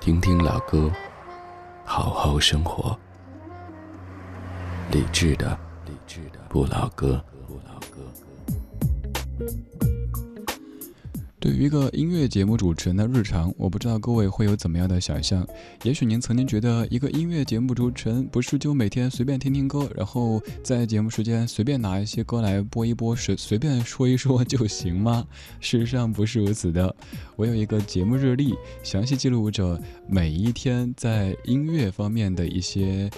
听听老歌。好好生活，理智的，理智的不老歌，不老一个音乐节目主持人的日常，我不知道各位会有怎么样的想象。也许您曾经觉得，一个音乐节目主持人不是就每天随便听听歌，然后在节目时间随便拿一些歌来播一播，随随便说一说就行吗？事实上不是如此的。我有一个节目日历，详细记录着每一天在音乐方面的一些。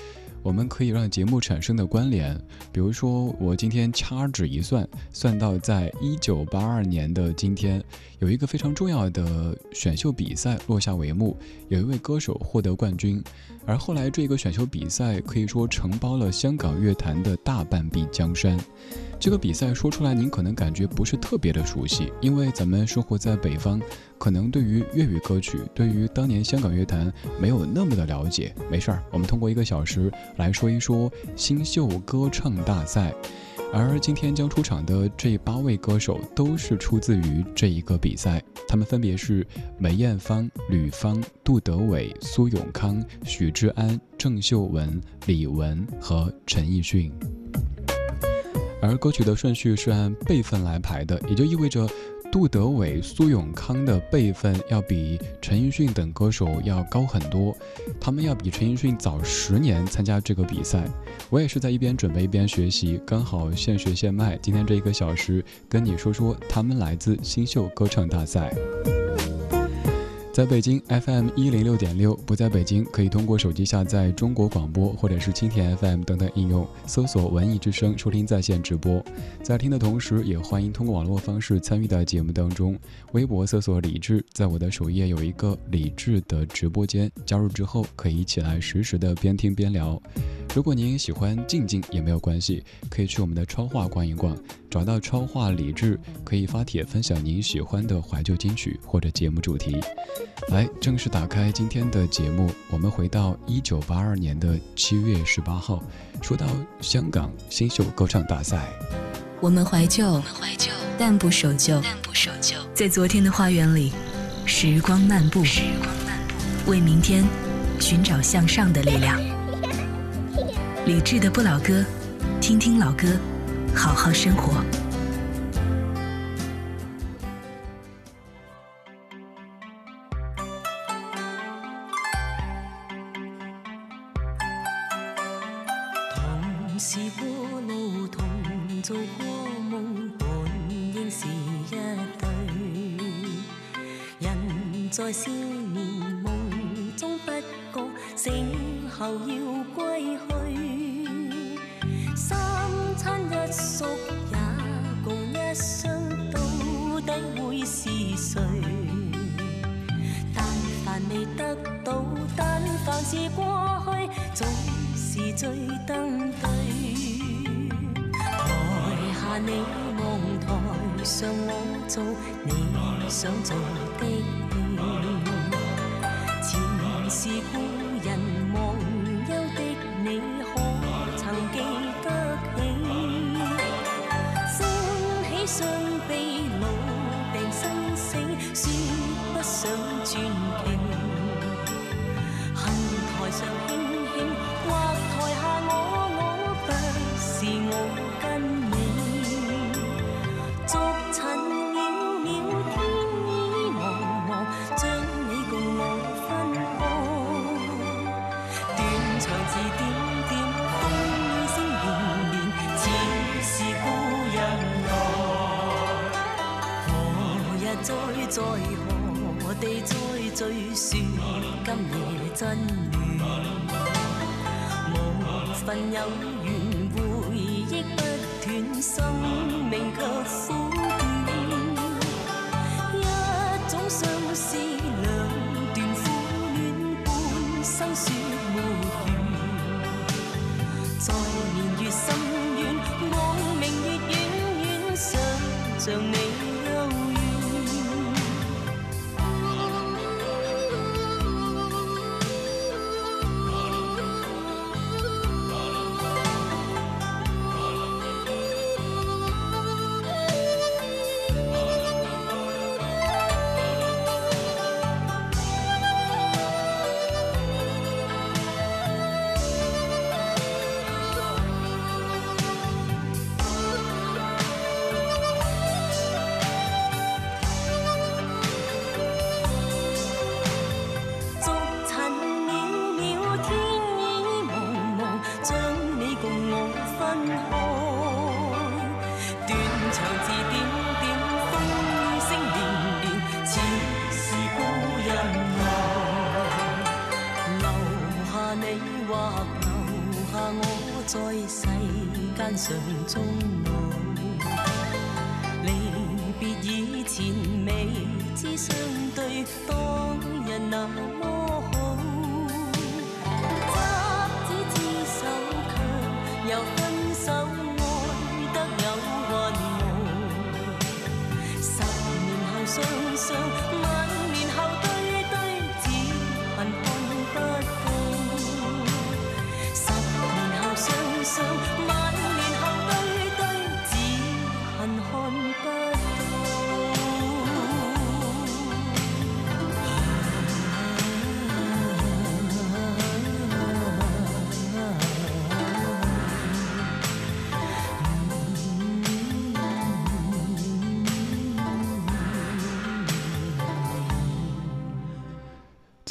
我们可以让节目产生的关联，比如说，我今天掐指一算，算到在一九八二年的今天，有一个非常重要的选秀比赛落下帷幕，有一位歌手获得冠军，而后来这个选秀比赛可以说承包了香港乐坛的大半壁江山。这个比赛说出来，您可能感觉不是特别的熟悉，因为咱们生活在北方，可能对于粤语歌曲，对于当年香港乐坛没有那么的了解。没事儿，我们通过一个小时来说一说新秀歌唱大赛。而今天将出场的这八位歌手都是出自于这一个比赛，他们分别是梅艳芳、吕方、杜德伟、苏永康、许志安、郑秀文、李玟和陈奕迅。而歌曲的顺序是按辈分来排的，也就意味着杜德伟、苏永康的辈分要比陈奕迅等歌手要高很多，他们要比陈奕迅早十年参加这个比赛。我也是在一边准备一边学习，刚好现学现卖。今天这一个小时，跟你说说他们来自新秀歌唱大赛。在北京 FM 一零六点六，不在北京可以通过手机下载中国广播或者是蜻蜓 FM 等等应用，搜索“文艺之声”收听在线直播。在听的同时，也欢迎通过网络方式参与到节目当中。微博搜索“李智”，在我的首页有一个李智的直播间，加入之后可以一起来实时的边听边聊。如果您喜欢静静也没有关系，可以去我们的超话逛一逛，找到超话李智，可以发帖分享您喜欢的怀旧金曲或者节目主题。来，正式打开今天的节目，我们回到一九八二年的七月十八号，说到香港新秀歌唱大赛，我们怀旧，我们怀旧，但不守旧，但不守旧，在昨天的花园里，时光漫步，时光漫步，为明天寻找向上的力量。理智的不老歌，听听老歌，好好生活。人再在何地再聚说今夜真暖无份有缘回忆不断生命却苦短一种相思两段苦恋半生说没完在年月深渊望明月远远想像你。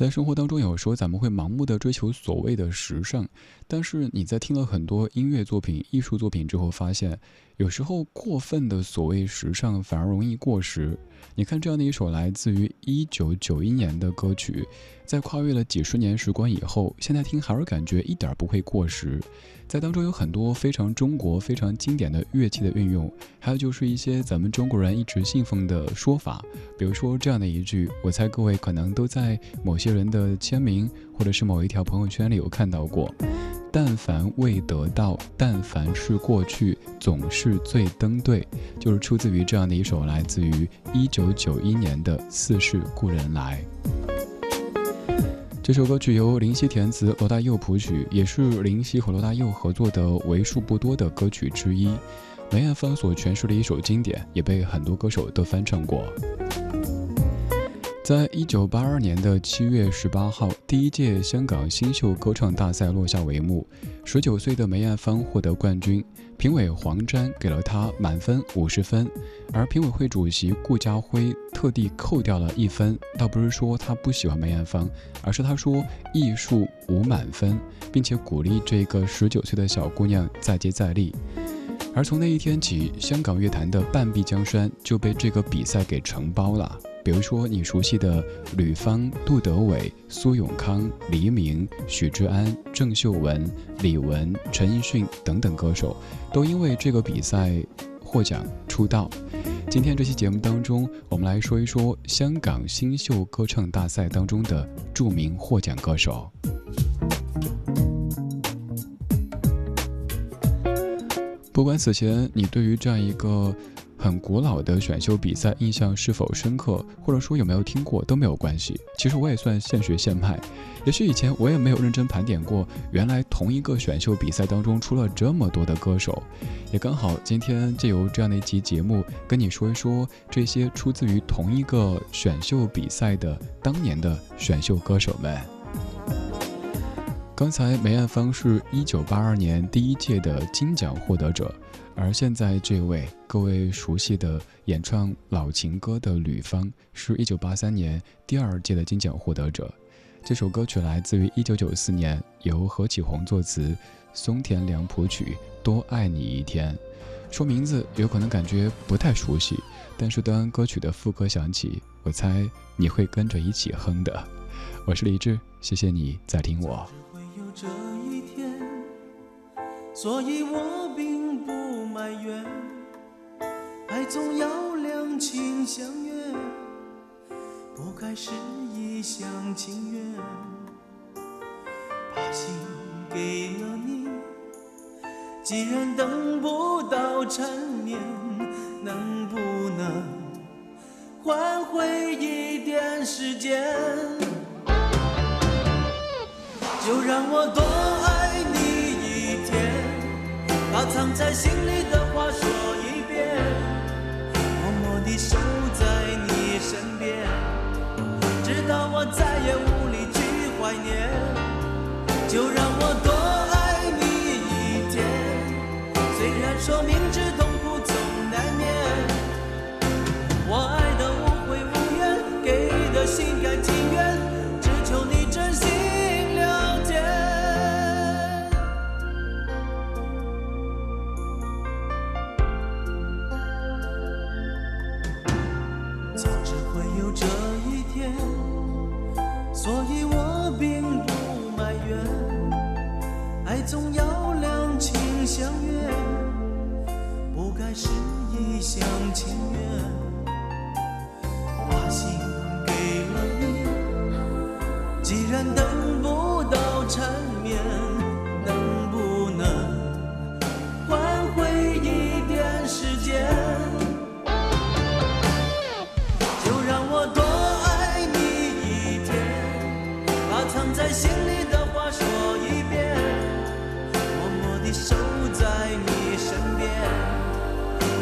在生活当中，有时候咱们会盲目的追求所谓的时尚，但是你在听了很多音乐作品、艺术作品之后，发现有时候过分的所谓时尚反而容易过时。你看这样的一首来自于一九九一年的歌曲，在跨越了几十年时光以后，现在听还是感觉一点不会过时。在当中有很多非常中国、非常经典的乐器的运用，还有就是一些咱们中国人一直信奉的说法，比如说这样的一句，我猜各位可能都在某些人的签名或者是某一条朋友圈里有看到过：但凡未得到，但凡是过去，总是最登对。就是出自于这样的一首来自于一九九一年的《似是故人来》。这首歌曲由林夕填词，罗大佑谱曲，也是林夕和罗大佑合作的为数不多的歌曲之一。梅艳芳所诠释的一首经典，也被很多歌手都翻唱过。在一九八二年的七月十八号，第一届香港新秀歌唱大赛落下帷幕。十九岁的梅艳芳获得冠军，评委黄沾给了她满分五十分，而评委会主席顾家辉特地扣掉了一分，倒不是说他不喜欢梅艳芳，而是他说艺术无满分，并且鼓励这个十九岁的小姑娘再接再厉。而从那一天起，香港乐坛的半壁江山就被这个比赛给承包了。比如说你熟悉的吕方、杜德伟、苏永康、黎明、许志安、郑秀文、李玟、陈奕迅等等歌手，都因为这个比赛获奖出道。今天这期节目当中，我们来说一说香港新秀歌唱大赛当中的著名获奖歌手。不管此前你对于这样一个很古老的选秀比赛印象是否深刻，或者说有没有听过都没有关系。其实我也算现学现卖，也许以前我也没有认真盘点过，原来同一个选秀比赛当中出了这么多的歌手。也刚好今天借由这样的一期节目，跟你说一说这些出自于同一个选秀比赛的当年的选秀歌手们。刚才梅艳芳是一九八二年第一届的金奖获得者，而现在这位各位熟悉的演唱老情歌的吕方，是一九八三年第二届的金奖获得者。这首歌曲来自于一九九四年，由何启宏作词，松田良谱曲，《多爱你一天》。说名字有可能感觉不太熟悉，但是当歌曲的副歌响起，我猜你会跟着一起哼的。我是李志，谢谢你在听我。所以我并不埋怨，爱总要两情相悦，不该是一厢情愿，把心给了你，既然等不到缠绵，能不能换回一点时间？就让我多爱，把藏在心里的话说一遍，默默地守在你身边，直到我再也无力去怀念。就让我多爱你一天，虽然说明所以我并不埋怨。爱总要两情相悦，不该是一厢情愿。把心给了你，既然等不到缠心里的话说一遍，默默地守在你身边，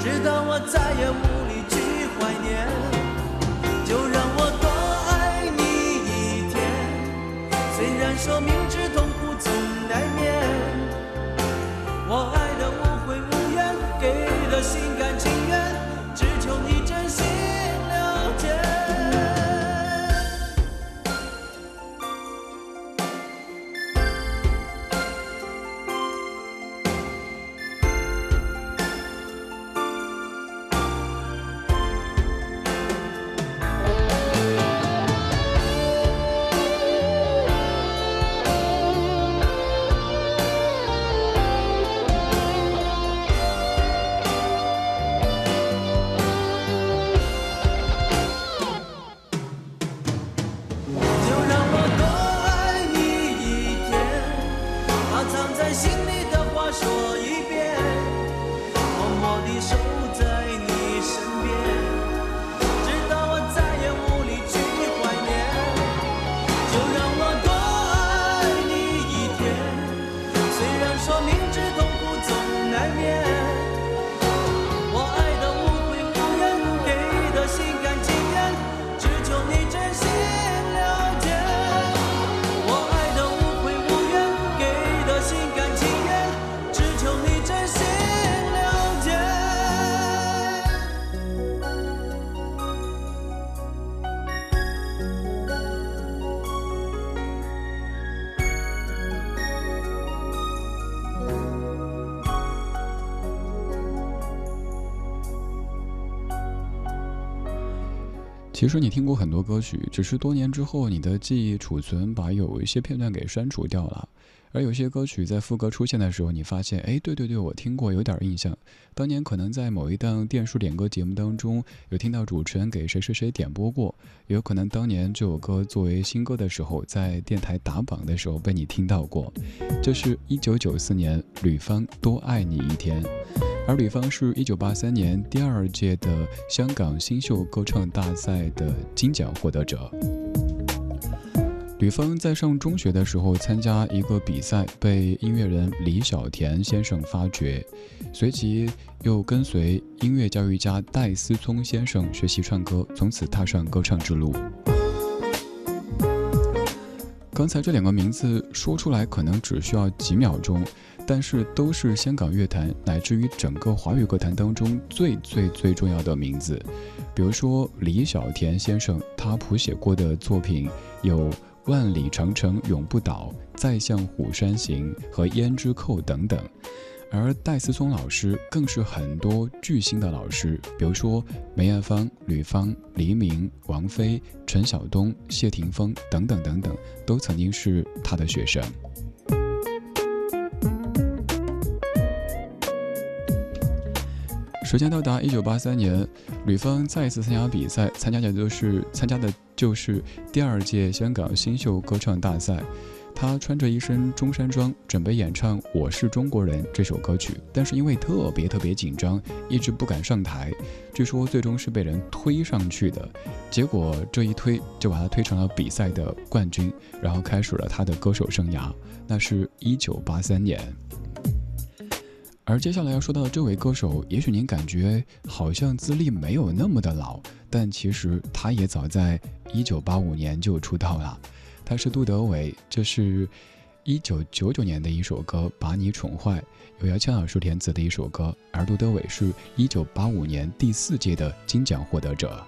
直到我再也无力去怀念。就让我多爱你一天，虽然说明知痛苦总难免，我爱的无悔无怨，给的心其实你听过很多歌曲，只是多年之后你的记忆储存把有一些片段给删除掉了。而有些歌曲在副歌出现的时候，你发现，哎，对对对，我听过，有点印象。当年可能在某一档电视点歌节目当中，有听到主持人给谁谁谁点播过，也有可能当年这首歌作为新歌的时候，在电台打榜的时候被你听到过。这是一九九四年吕方《多爱你一天》。而吕方是一九八三年第二届的香港新秀歌唱大赛的金奖获得者。吕方在上中学的时候参加一个比赛，被音乐人李小田先生发掘，随即又跟随音乐教育家戴思聪先生学习唱歌，从此踏上歌唱之路。刚才这两个名字说出来可能只需要几秒钟，但是都是香港乐坛乃至于整个华语歌坛当中最最最重要的名字。比如说李小田先生，他谱写过的作品有《万里长城永不倒》《再向虎山行》和《胭脂扣》等等。而戴思聪老师更是很多巨星的老师，比如说梅艳芳、吕方、黎明、王菲、陈晓东、谢霆锋等等等等，都曾经是他的学生。时间到达一九八三年，吕方再一次参加比赛，参加的就是参加的就是第二届香港新秀歌唱大赛。他穿着一身中山装，准备演唱《我是中国人》这首歌曲，但是因为特别特别紧张，一直不敢上台。据说最终是被人推上去的，结果这一推就把他推成了比赛的冠军，然后开始了他的歌手生涯。那是一九八三年。而接下来要说到的这位歌手，也许您感觉好像资历没有那么的老，但其实他也早在一九八五年就出道了。他是杜德伟，这是一九九九年的一首歌《把你宠坏》，有姚谦老师填词的一首歌。而杜德伟是一九八五年第四届的金奖获得者。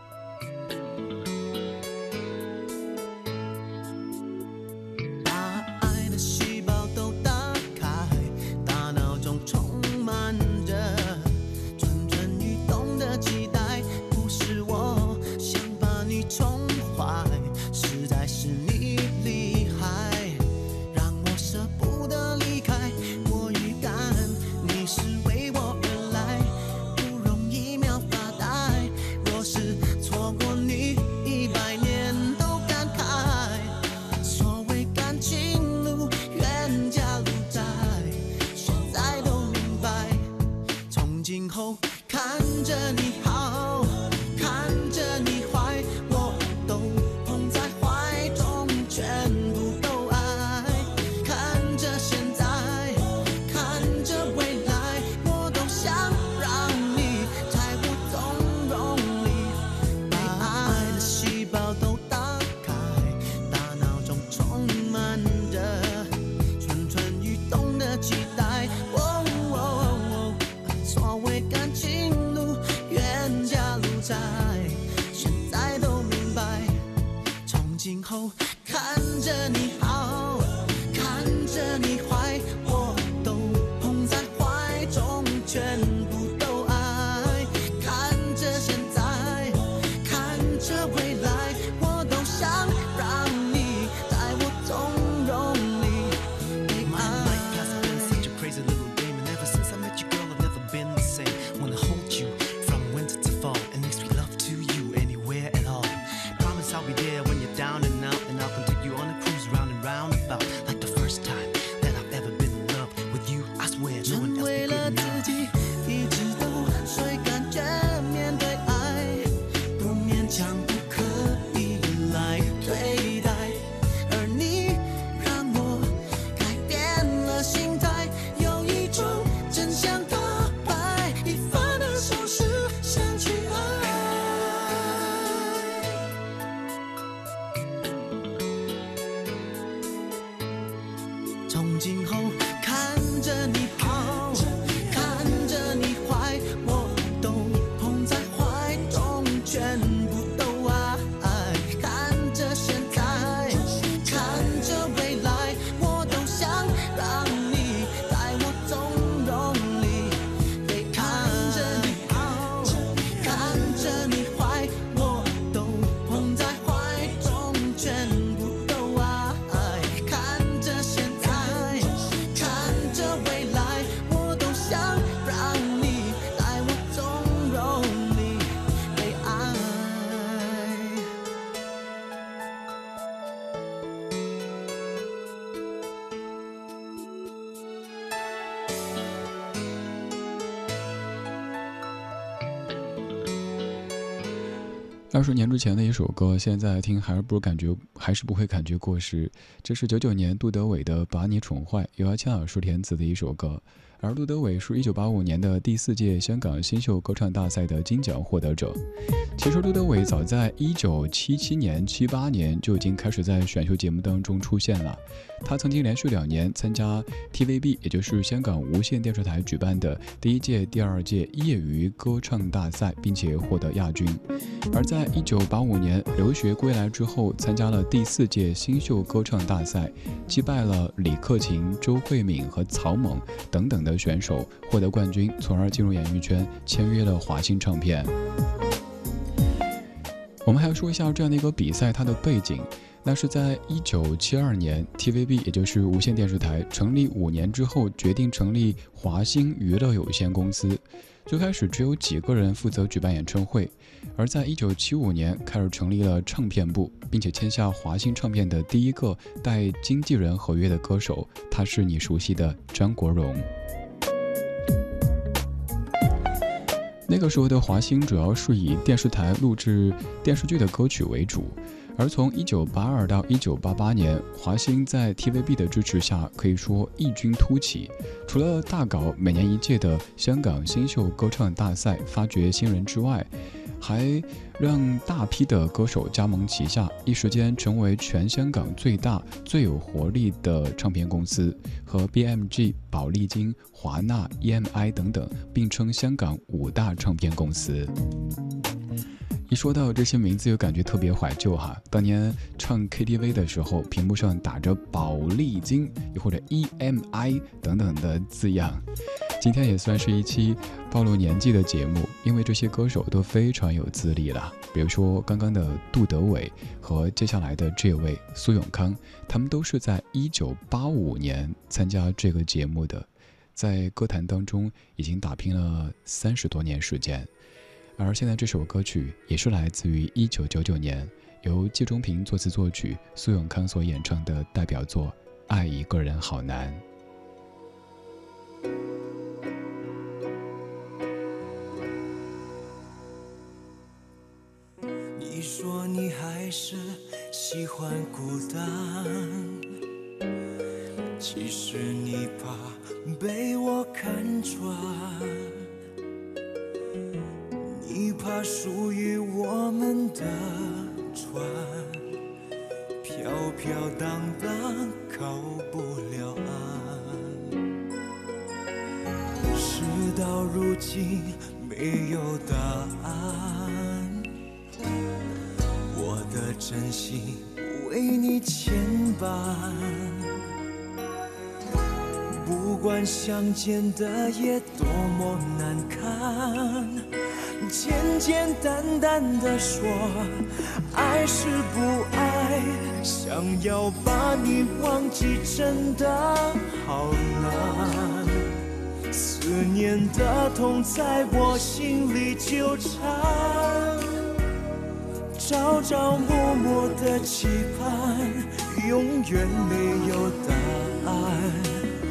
二十年之前的一首歌，现在听还是不如感觉，还是不会感觉过时。这是九九年杜德伟的《把你宠坏》，由阿谦老师填词的一首歌。而杜德伟是一九八五年的第四届香港新秀歌唱大赛的金奖获得者。其实杜德伟早在一九七七年、七八年就已经开始在选秀节目当中出现了。他曾经连续两年参加 TVB，也就是香港无线电视台举办的第一届、第二届业余歌唱大赛，并且获得亚军。而在一九八五年留学归来之后，参加了第四届新秀歌唱大赛，击败了李克勤、周慧敏和曹猛等等的选手，获得冠军，从而进入演艺圈，签约了华星唱片。我们还要说一下这样的一个比赛，它的背景。那是在一九七二年，TVB 也就是无线电视台成立五年之后，决定成立华星娱乐有限公司。最开始只有几个人负责举办演唱会，而在一九七五年开始成立了唱片部，并且签下华星唱片的第一个带经纪人合约的歌手，他是你熟悉的张国荣。那个时候的华星主要是以电视台录制电视剧的歌曲为主，而从一九八二到一九八八年，华星在 TVB 的支持下，可以说异军突起。除了大搞每年一届的香港新秀歌唱大赛，发掘新人之外，还让大批的歌手加盟旗下，一时间成为全香港最大、最有活力的唱片公司，和 BMG、宝丽金、华纳、EMI 等等并称香港五大唱片公司。一说到这些名字，就感觉特别怀旧哈。当年唱 KTV 的时候，屏幕上打着宝丽金，又或者 EMI 等等的字样。今天也算是一期暴露年纪的节目，因为这些歌手都非常有资历了。比如说刚刚的杜德伟和接下来的这位苏永康，他们都是在一九八五年参加这个节目的，在歌坛当中已经打拼了三十多年时间。而现在这首歌曲也是来自于一九九九年，由季中平作词作曲，苏永康所演唱的代表作《爱一个人好难》。你说你还是喜欢孤单，其实你怕被我看穿，你怕属于我们的船飘飘荡荡靠不了岸，事到如今没有答案。我的真心为你牵绊，不管相见的夜多么难堪，简简单单的说爱是不爱，想要把你忘记真的好难，思念的痛在我心里纠缠。朝朝暮暮的期盼，永远没有答案。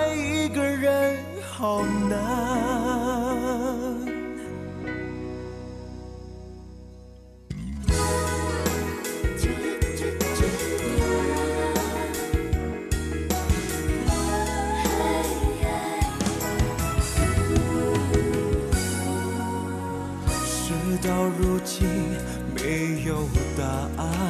爱一个人好难。事到如今没有答案，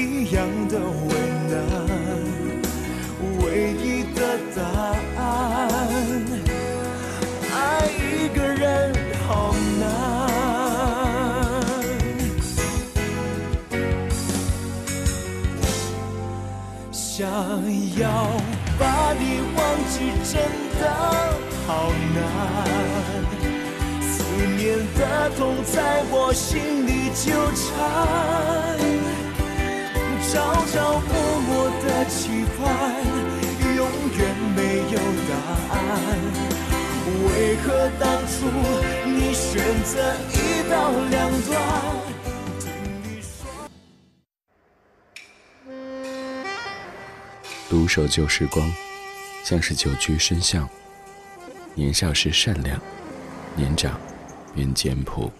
一样的为难。唯一的答案，爱一个人好难。想要把你忘记真的好难。思念的痛在我心里纠缠，朝朝暮暮的期盼，永远没有答案。为何当初你选择一刀两断？独守旧时光，像是久居深巷。年少时善良，年长便简朴，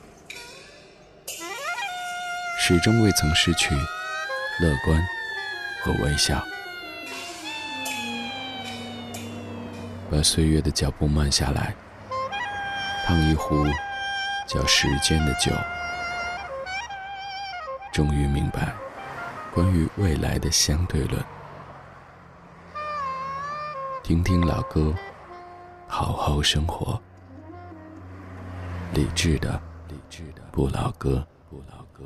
始终未曾失去乐观和微笑。把岁月的脚步慢下来，烫一壶叫时间的酒，终于明白关于未来的相对论。听听老歌，好好生活。理智的，理智的不老歌，不老歌。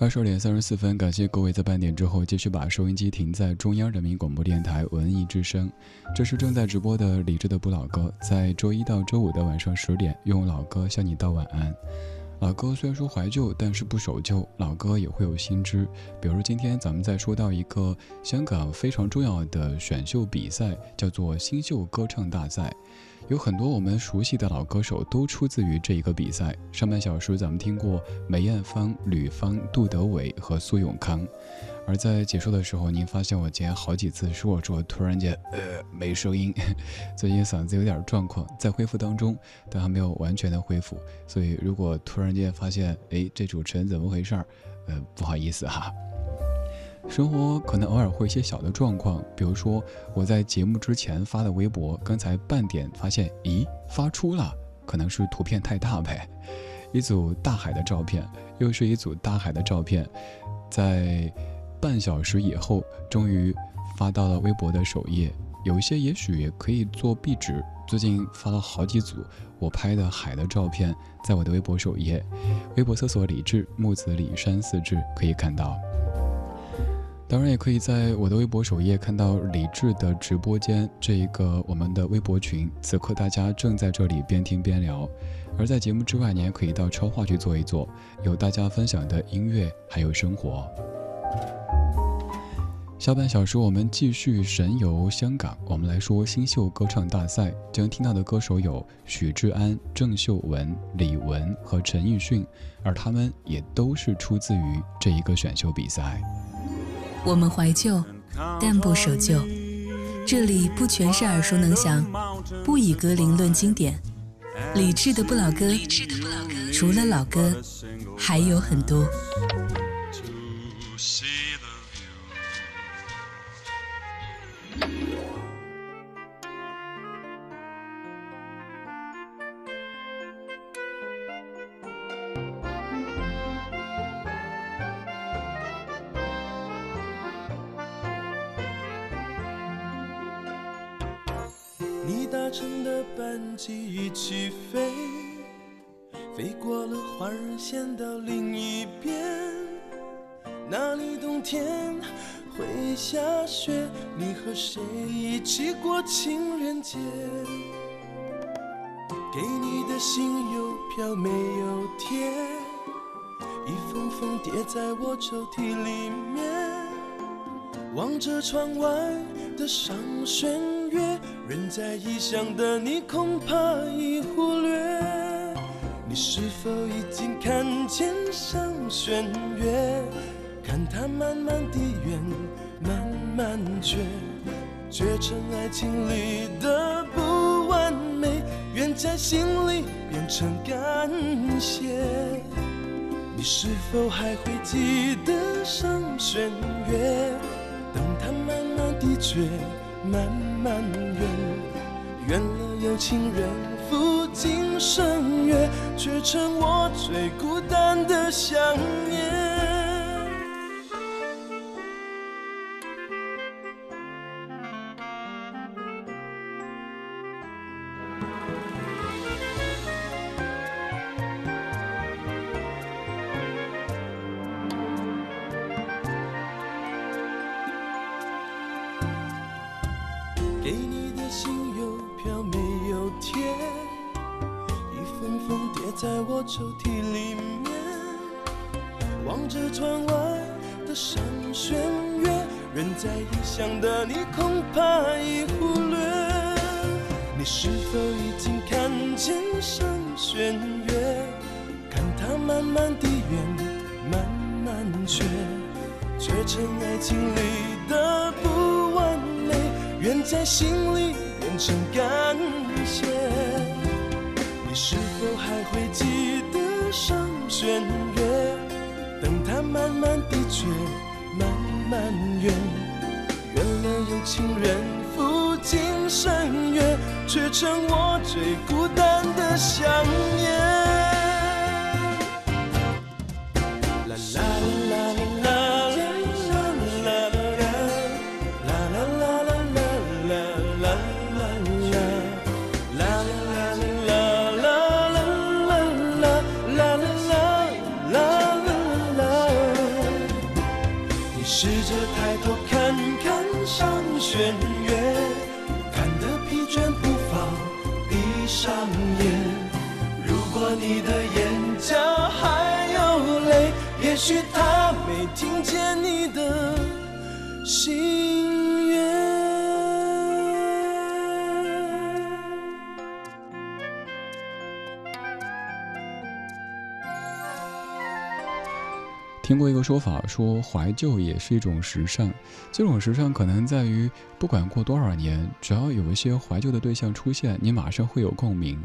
二十二点三十四分，感谢各位在半点之后继续把收音机停在中央人民广播电台文艺之声。这是正在直播的理智的不老歌，在周一到周五的晚上十点，用老歌向你道晚安。老歌虽然说怀旧，但是不守旧。老歌也会有新知，比如今天咱们在说到一个香港非常重要的选秀比赛，叫做新秀歌唱大赛。有很多我们熟悉的老歌手都出自于这一个比赛。上半小时咱们听过梅艳芳、吕方、杜德伟和苏永康。而在结束的时候，您发现我今天好几次说说，突然间呃没声音，最近嗓子有点状况，在恢复当中，但还没有完全的恢复。所以如果突然间发现，哎，这主持人怎么回事儿？呃，不好意思哈。生活可能偶尔会一些小的状况，比如说我在节目之前发的微博，刚才半点发现，咦，发出了，可能是图片太大呗。一组大海的照片，又是一组大海的照片，在半小时以后，终于发到了微博的首页。有一些也许也可以做壁纸，最近发了好几组我拍的海的照片，在我的微博首页，微博搜索李志木子李山四志可以看到。当然，也可以在我的微博首页看到李智的直播间这一个我们的微博群。此刻大家正在这里边听边聊，而在节目之外，你也可以到超话去坐一坐，有大家分享的音乐，还有生活。下半小时我们继续神游香港，我们来说新秀歌唱大赛。将听到的歌手有许志安、郑秀文、李玟和陈奕迅，而他们也都是出自于这一个选秀比赛。我们怀旧，但不守旧。这里不全是耳熟能详，不以歌龄论经典。理智的不老歌，除了老歌，还有很多。班机已起飞，飞过了环人线到另一边，那里冬天会下雪。你和谁一起过情人节？给你的信邮票没有贴，一封封叠在我抽屉里面，望着窗外的上弦月。人在异乡的你恐怕已忽略，你是否已经看见上弦月？看它慢慢地圆，慢慢缺，缺成爱情里的不完美，愿在心里变成感谢。你是否还会记得上弦月？等它慢慢地缺，慢慢圆。圆了有情人赴今生约，却成我最孤单的想念。远在异乡的你恐怕已忽略。你是否已经看见上弦月？看它慢慢地圆，慢慢缺，缺成爱情里的不完美，圆在心里变成感谢。你是否还会记得上弦月？等它慢慢地缺，慢慢圆，圆了有情人赴今生约，却成我最孤单的想念。过一个说法，说怀旧也是一种时尚。这种时尚可能在于，不管过多少年，只要有一些怀旧的对象出现，你马上会有共鸣。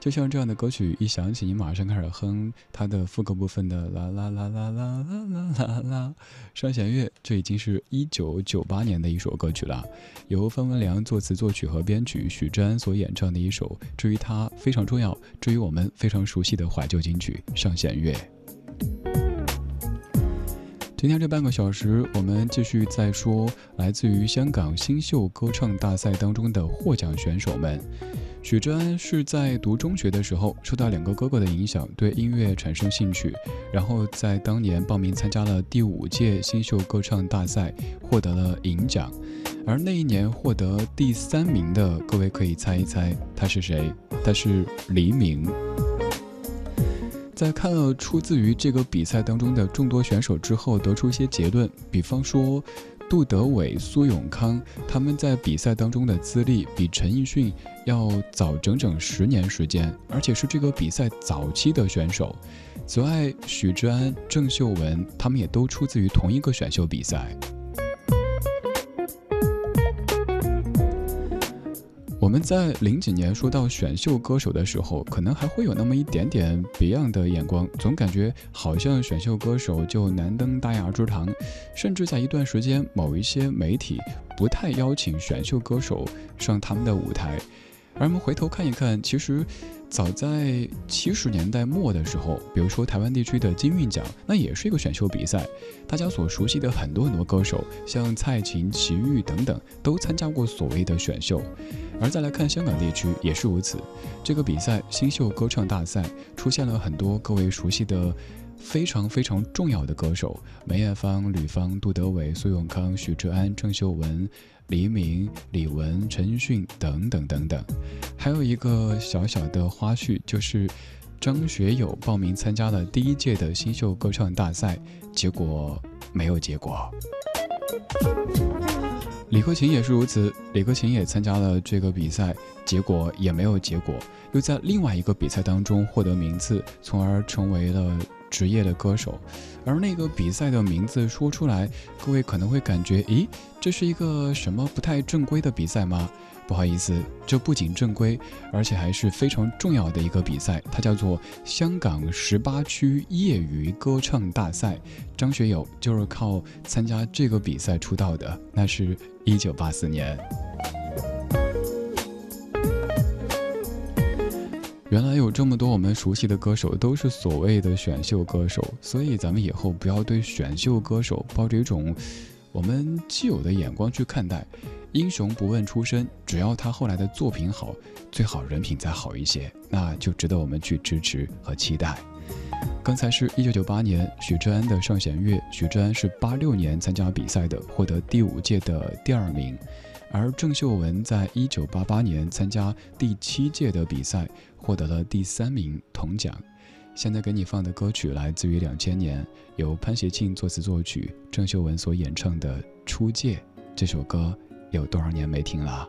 就像这样的歌曲一响起，你马上开始哼它的副歌部分的啦啦啦啦啦啦啦啦啦。上弦月，这已经是一九九八年的一首歌曲了，由方文良作词作曲和编曲，许志安所演唱的一首，至于它非常重要，至于我们非常熟悉的怀旧金曲《上弦月》。今天这半个小时，我们继续在说来自于香港新秀歌唱大赛当中的获奖选手们。许志安是在读中学的时候受到两个哥哥的影响，对音乐产生兴趣，然后在当年报名参加了第五届新秀歌唱大赛，获得了银奖。而那一年获得第三名的，各位可以猜一猜他是谁？他是黎明。在看了出自于这个比赛当中的众多选手之后，得出一些结论，比方说，杜德伟、苏永康他们在比赛当中的资历比陈奕迅要早整整十年时间，而且是这个比赛早期的选手。此外，许志安、郑秀文他们也都出自于同一个选秀比赛。我们在零几年说到选秀歌手的时候，可能还会有那么一点点别样的眼光，总感觉好像选秀歌手就难登大雅之堂，甚至在一段时间，某一些媒体不太邀请选秀歌手上他们的舞台。而我们回头看一看，其实早在七十年代末的时候，比如说台湾地区的金韵奖，那也是一个选秀比赛，大家所熟悉的很多很多歌手，像蔡琴、齐豫等等，都参加过所谓的选秀。而再来看香港地区也是如此，这个比赛新秀歌唱大赛出现了很多各位熟悉的非常非常重要的歌手，梅艳芳、吕方、杜德伟、苏永康、许志安、郑秀文、黎明、李玟、陈奕迅等等等等。还有一个小小的花絮，就是张学友报名参加了第一届的新秀歌唱大赛，结果没有结果。李克勤也是如此，李克勤也参加了这个比赛，结果也没有结果，又在另外一个比赛当中获得名次，从而成为了职业的歌手。而那个比赛的名字说出来，各位可能会感觉，咦，这是一个什么不太正规的比赛吗？不好意思，这不仅正规，而且还是非常重要的一个比赛，它叫做香港十八区业余歌唱大赛。张学友就是靠参加这个比赛出道的，那是一九八四年。原来有这么多我们熟悉的歌手都是所谓的选秀歌手，所以咱们以后不要对选秀歌手抱着一种我们既有的眼光去看待。英雄不问出身，只要他后来的作品好，最好人品再好一些，那就值得我们去支持和期待。刚才是一九九八年许志安的《上弦月》，许志安是八六年参加比赛的，获得第五届的第二名。而郑秀文在一九八八年参加第七届的比赛，获得了第三名铜奖。现在给你放的歌曲来自于两千年，由潘协庆作词作曲，郑秀文所演唱的《初见》这首歌，有多少年没听了？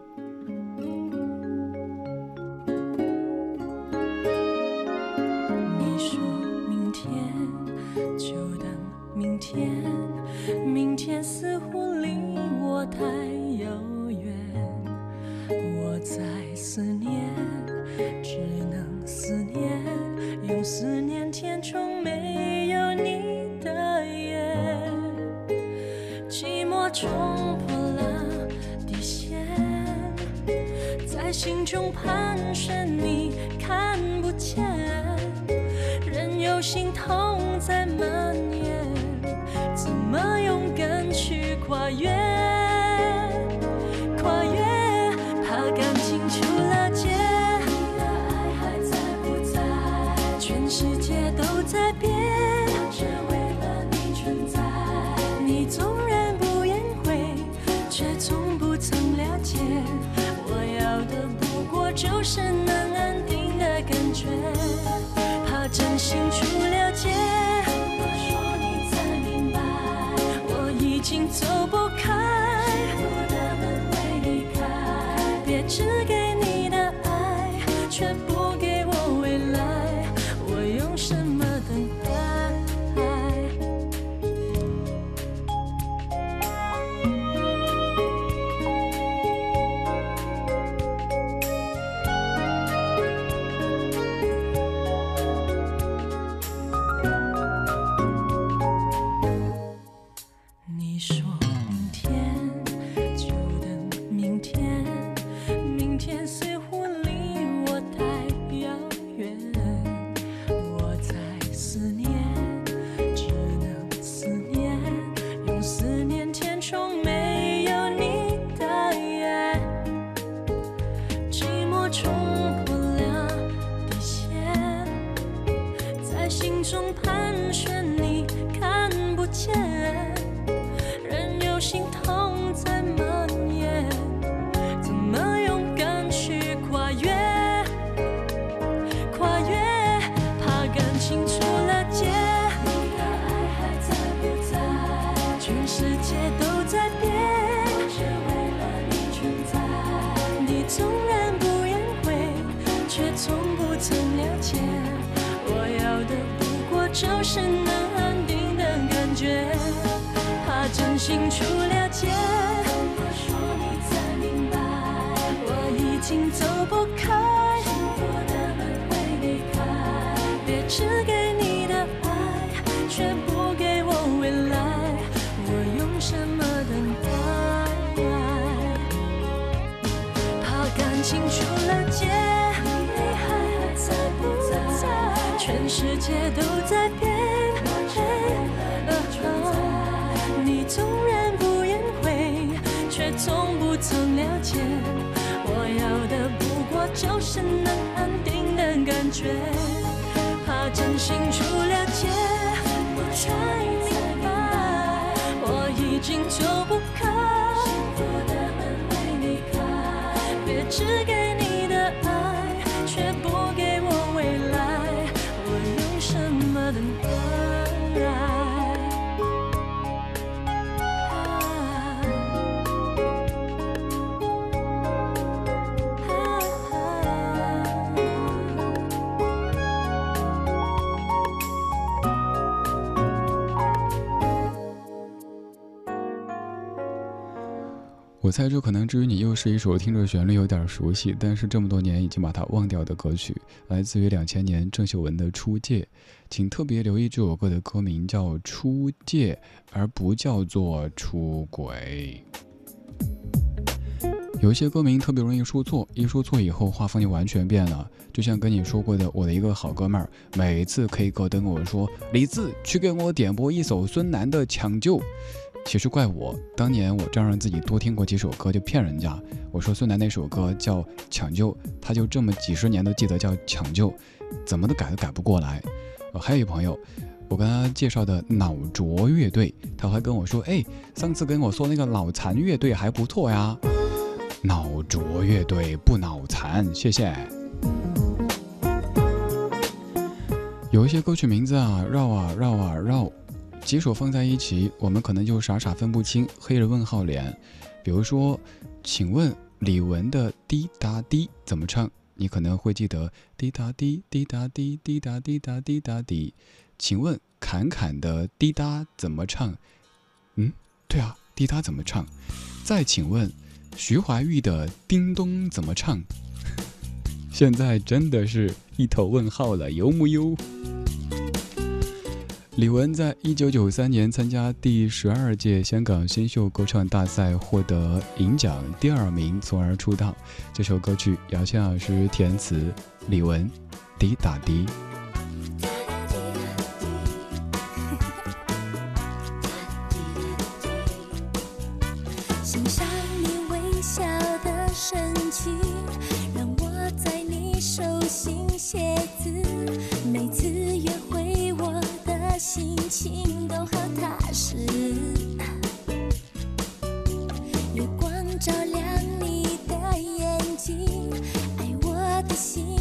全部一切都在变。你纵然不言悔，却从不曾了解。我要的不过就是能安定的感觉。怕真心出了界，我才明白，我已经走不开。幸福的门为你开，别只给猜这可能至于你又是一首听着旋律有点熟悉，但是这么多年已经把它忘掉的歌曲，来自于两千年郑秀文的《出界》，请特别留意这首歌的歌名叫《出界》，而不叫做《出轨》。有一些歌名特别容易说错，一说错以后画风就完全变了。就像跟你说过的，我的一个好哥们儿，每次 K 歌都跟我说：“李志，去给我点播一首孙楠的《抢救》。”其实怪我，当年我仗着自己多听过几首歌就骗人家。我说孙楠那首歌叫《抢救》，他就这么几十年都记得叫《抢救》，怎么都改都改不过来。呃，还有一朋友，我跟他介绍的脑浊乐队，他还跟我说：“哎，上次跟我说那个脑残乐队还不错呀。”脑浊乐队不脑残，谢谢。有一些歌曲名字啊，绕啊绕啊绕，几首放在一起，我们可能就傻傻分不清，黑人问号脸。比如说，请问李玟的《滴答滴》怎么唱？你可能会记得滴答滴滴答滴滴答滴答滴答滴。请问侃侃的《滴答》怎么唱？嗯，对啊，《滴答》怎么唱？再请问徐怀钰的《叮咚》怎么唱？现在真的是一头问号了，有木有？李玟在一九九三年参加第十二届香港新秀歌唱大赛，获得银奖第二名，从而出道。这首歌曲姚谦老师填词，李玟《滴答滴》。欣赏你微笑的神情，让我在你手心写字。每次，心情都好踏实。月光照亮你的眼睛，爱我的心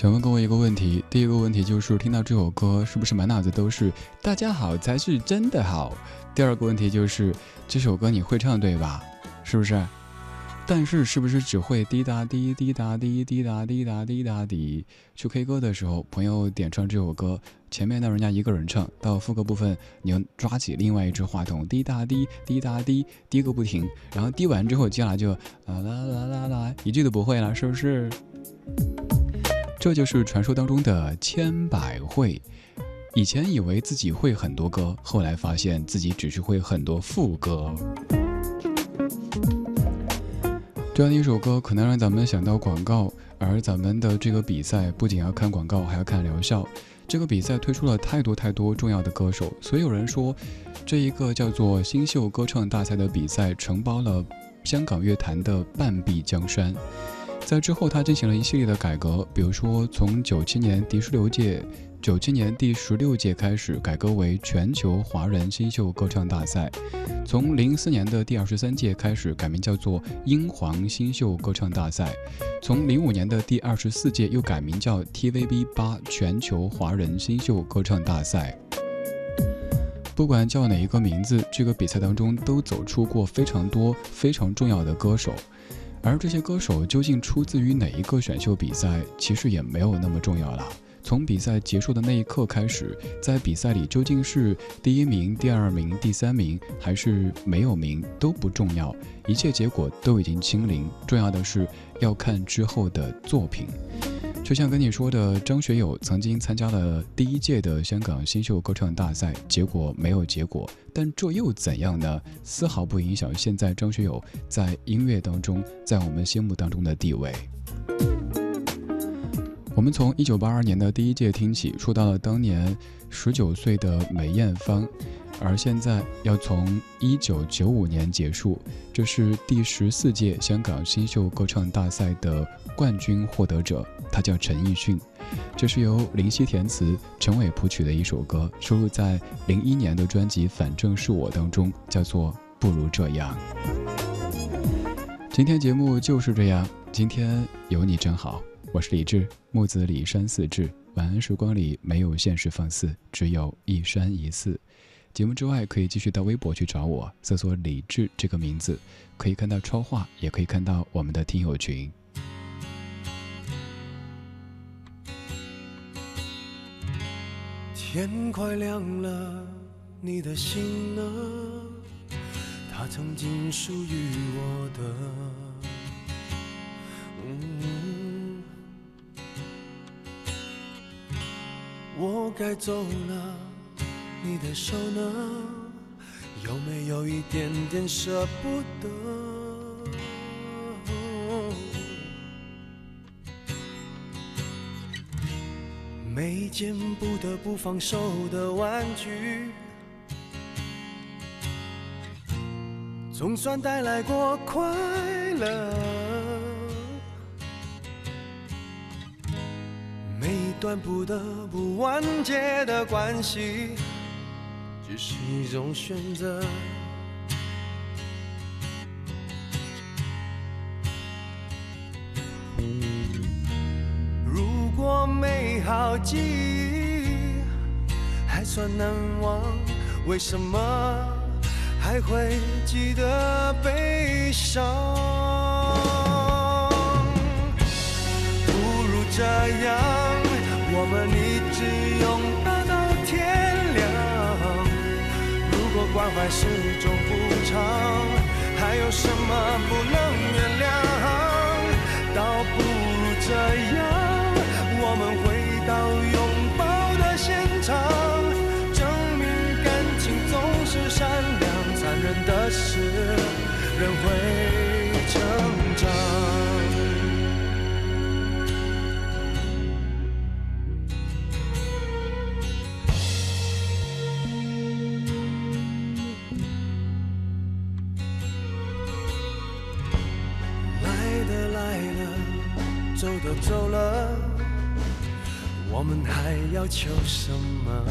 想问各位一个问题，第一个问题就是听到这首歌是不是满脑子都是“大家好才是真的好”？第二个问题就是这首歌你会唱对吧？是不是？但是是不是只会滴答滴滴答滴滴答滴答滴答滴？去 K 歌的时候，朋友点唱这首歌，前面呢人家一个人唱，到副歌部分你要抓起另外一只话筒，滴答滴滴答滴滴个不停，然后滴完之后接下来就啦啦啦啦啦，一句都不会了，是不是？这就是传说当中的千百惠。以前以为自己会很多歌，后来发现自己只是会很多副歌。这样的一首歌可能让咱们想到广告，而咱们的这个比赛不仅要看广告，还要看疗效。这个比赛推出了太多太多重要的歌手，所以有人说，这一个叫做新秀歌唱大赛的比赛承包了香港乐坛的半壁江山。在之后，他进行了一系列的改革，比如说从九七年第十六届。九七年第十六届开始改革为全球华人新秀歌唱大赛，从零四年的第二十三届开始改名叫做英皇新秀歌唱大赛，从零五年的第二十四届又改名叫 TVB 八全球华人新秀歌唱大赛。不管叫哪一个名字，这个比赛当中都走出过非常多非常重要的歌手，而这些歌手究竟出自于哪一个选秀比赛，其实也没有那么重要了。从比赛结束的那一刻开始，在比赛里究竟是第一名、第二名、第三名，还是没有名都不重要，一切结果都已经清零。重要的是要看之后的作品。就像跟你说的，张学友曾经参加了第一届的香港新秀歌唱大赛，结果没有结果，但这又怎样呢？丝毫不影响现在张学友在音乐当中，在我们心目当中的地位。我们从一九八二年的第一届听起，说到了当年十九岁的梅艳芳，而现在要从一九九五年结束，这是第十四届香港新秀歌唱大赛的冠军获得者，他叫陈奕迅。这是由林夕填词、陈伟谱曲的一首歌，收录在零一年的专辑《反正是我》当中，叫做《不如这样》。今天节目就是这样，今天有你真好。我是李志，木子李山四志。晚安时光里没有现实放肆，只有一山一寺。节目之外，可以继续到微博去找我，搜索“李志”这个名字，可以看到超话，也可以看到我们的听友群。天快亮了，你的心呢？它曾经属于我的。我该走了，你的手呢？有没有一点点舍不得？每一件不得不放手的玩具，总算带来过快乐。每一段不得不完结的关系，只是一种选择。如果美好记忆还算难忘，为什么还会记得悲伤？不如这样，我们关怀是种补偿，还有什么不能原谅？倒不如这样，我们回到拥抱的现场，证明感情总是善良，残忍的事人会走都走了，我们还要求什么？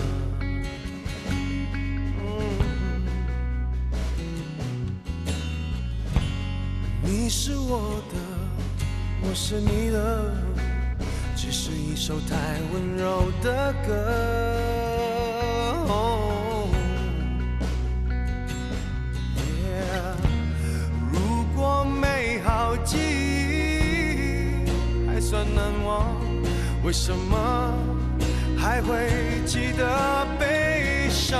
你是我的，我是你的，只是一首太温柔的歌。算难忘，为什么还会记得悲伤？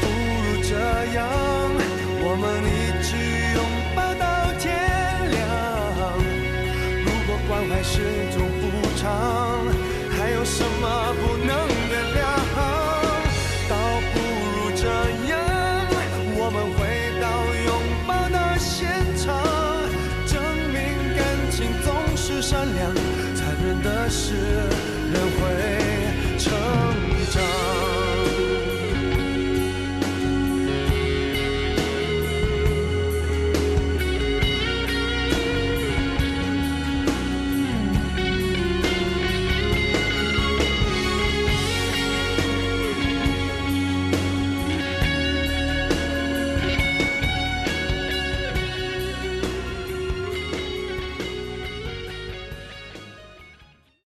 不如这样，